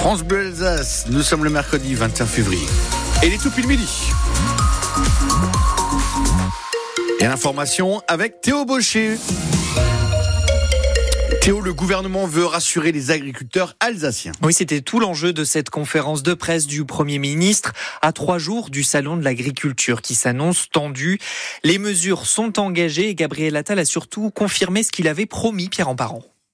France Bleu Alsace, nous sommes le mercredi 21 février. Et il est tout pile midi. Et l'information avec Théo Baucher. Théo, le gouvernement veut rassurer les agriculteurs alsaciens. Oui, c'était tout l'enjeu de cette conférence de presse du Premier ministre à trois jours du Salon de l'agriculture qui s'annonce tendu. Les mesures sont engagées et Gabriel Attal a surtout confirmé ce qu'il avait promis, Pierre Emparent.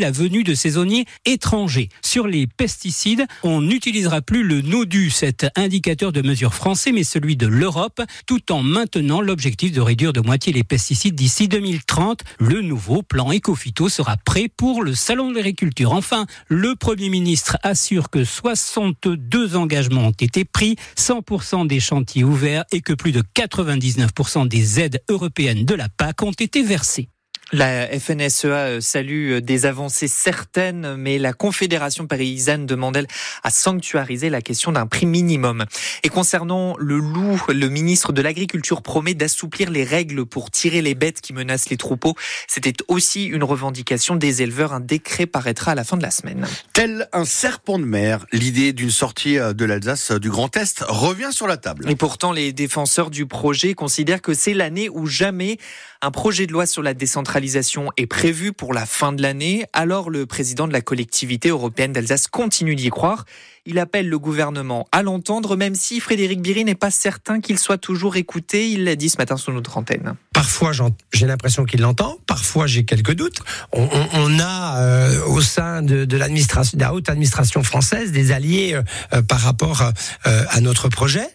la venue de saisonniers étrangers. Sur les pesticides, on n'utilisera plus le NODU, cet indicateur de mesure français, mais celui de l'Europe, tout en maintenant l'objectif de réduire de moitié les pesticides d'ici 2030. Le nouveau plan Ecofito sera prêt pour le Salon de l'agriculture. Enfin, le Premier ministre assure que 62 engagements ont été pris, 100% des chantiers ouverts et que plus de 99% des aides européennes de la PAC ont été versées. La FNSEA euh, salue euh, des avancées certaines, mais la Confédération paysanne demande, elle, à sanctuariser la question d'un prix minimum. Et concernant le loup, le ministre de l'Agriculture promet d'assouplir les règles pour tirer les bêtes qui menacent les troupeaux. C'était aussi une revendication des éleveurs. Un décret paraîtra à la fin de la semaine. Tel un serpent de mer, l'idée d'une sortie euh, de l'Alsace du Grand Est revient sur la table. Et pourtant, les défenseurs du projet considèrent que c'est l'année où jamais un projet de loi sur la décentralisation est prévu pour la fin de l'année. Alors le président de la collectivité européenne d'Alsace continue d'y croire. Il appelle le gouvernement à l'entendre, même si Frédéric Biry n'est pas certain qu'il soit toujours écouté. Il l'a dit ce matin sur notre antenne. Parfois, j'ai l'impression qu'il l'entend. Parfois, j'ai quelques doutes. On, a euh, au sein de, de la haute administration française, des alliés euh, euh par rapport à notre projet.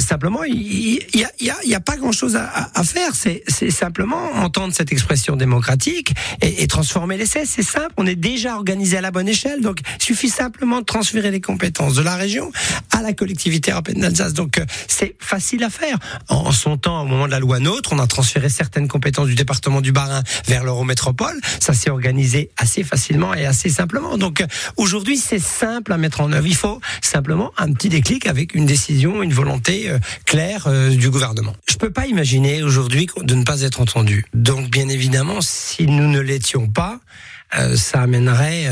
Simplement, il y, a, pas grand-chose à, faire. C'est simplement entendre cette expression démocratique et, et transformer l'essai. C'est simple. On est déjà organisé à la bonne échelle, donc il suffit simplement de transférer les compétences de la région à la collectivité européenne d'Alsace. Donc c'est facile à faire. En son temps, au moment de la loi NOTRe, on a transféré certaines compétences du département du Bas-Rhin vers l'Eurométropole. Ça s'est organisé assez facilement et assez simplement. Donc aujourd'hui, c'est simple à mettre en œuvre. Il faut simplement un petit déclic avec une décision, une volonté euh, claire euh, du gouvernement. Je peux pas imaginer aujourd'hui de ne pas être entendu. Donc bien évidemment, si nous ne l'étions pas, euh, ça amènerait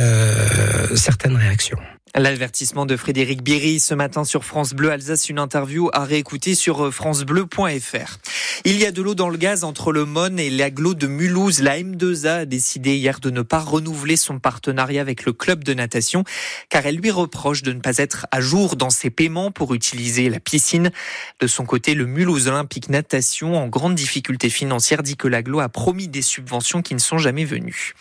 certaines réactions. L'avertissement de Frédéric Biry ce matin sur France Bleu Alsace, une interview à réécouter sur francebleu.fr. Il y a de l'eau dans le gaz entre le Mon et l'aglo de Mulhouse. La M2A a décidé hier de ne pas renouveler son partenariat avec le club de natation car elle lui reproche de ne pas être à jour dans ses paiements pour utiliser la piscine. De son côté, le Mulhouse Olympique Natation, en grande difficulté financière, dit que l'aglo a promis des subventions qui ne sont jamais venues.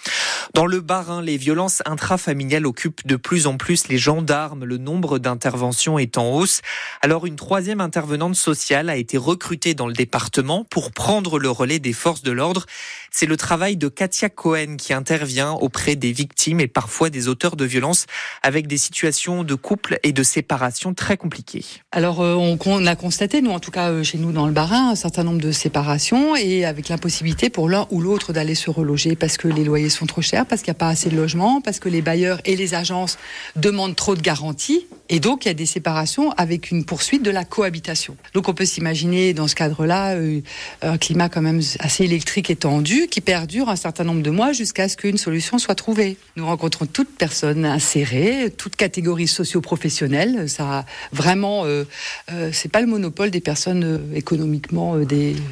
Dans le Bas-Rhin, les violences intrafamiliales occupent de plus en plus les gendarmes. Le nombre d'interventions est en hausse. Alors une troisième intervenante sociale a été recrutée dans le département pour prendre le relais des forces de l'ordre. C'est le travail de Katia Cohen qui intervient auprès des victimes et parfois des auteurs de violences avec des situations de couple et de séparation très compliquées. Alors euh, on, a constaté, nous en tout cas euh, chez nous dans le Barin, un certain nombre de séparations et avec l'impossibilité pour l'un ou l'autre d'aller se reloger parce que les loyers sont trop chers, parce qu'il n'y a pas assez de logements, parce que les bailleurs et les agences demandent trop de garanties et donc il y a des séparations avec une poursuite de la cohabitation. Donc on peut s'imaginer dans ce cadre-là euh, un climat quand même assez électrique et tendu qui perdure un certain nombre de mois jusqu'à ce qu'une solution soit trouvée. Nous rencontrons toute personne insérée, toute catégorie socio-professionnelle. Ça vraiment, euh, euh, c'est pas le monopole des personnes euh, économiquement euh,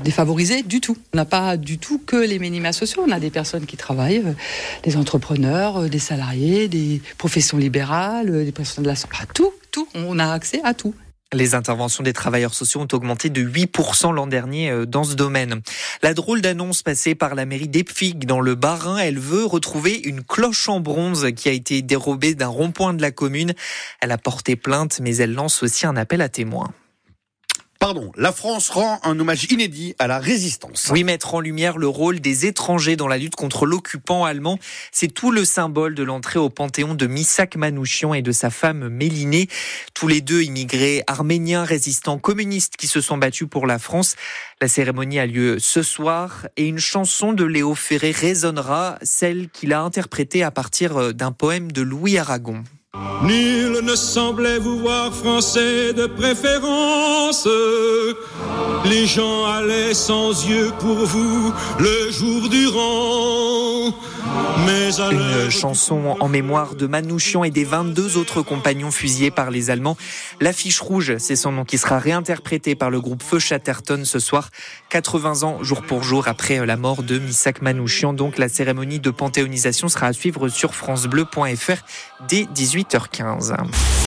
défavorisées du tout. On n'a pas du tout que les minima sociaux. On a des personnes qui travaillent, des entrepreneurs, des salariés, des professions libérales des personnes de la santé, tout, On a accès à tout. Les interventions des travailleurs sociaux ont augmenté de 8% l'an dernier euh, dans ce domaine. La drôle d'annonce passée par la mairie d'Epfig dans le Bas-Rhin, elle veut retrouver une cloche en bronze qui a été dérobée d'un rond-point de la commune. Elle a porté plainte, mais elle lance aussi un appel à témoins. Pardon, la France rend un hommage inédit à la résistance. Oui, mettre en lumière le rôle des étrangers dans la lutte contre l'occupant allemand, c'est tout le symbole de l'entrée au Panthéon de Misak Manouchian et de sa femme Mélinée. Tous les deux immigrés arméniens résistants communistes qui se sont battus pour la France. La cérémonie a lieu ce soir et une chanson de Léo Ferré résonnera, celle qu'il a interprétée à partir d'un poème de Louis Aragon. Nul ne semblait vous voir français de préférence. Les gens allaient sans yeux pour vous le jour durant. Une chanson en mémoire de Manouchian et des 22 autres compagnons fusillés par les Allemands. L'affiche rouge, c'est son nom qui sera réinterprété par le groupe Feu Chatterton ce soir, 80 ans jour pour jour après la mort de Missak Manouchian. Donc la cérémonie de panthéonisation sera à suivre sur francebleu.fr dès 18h15.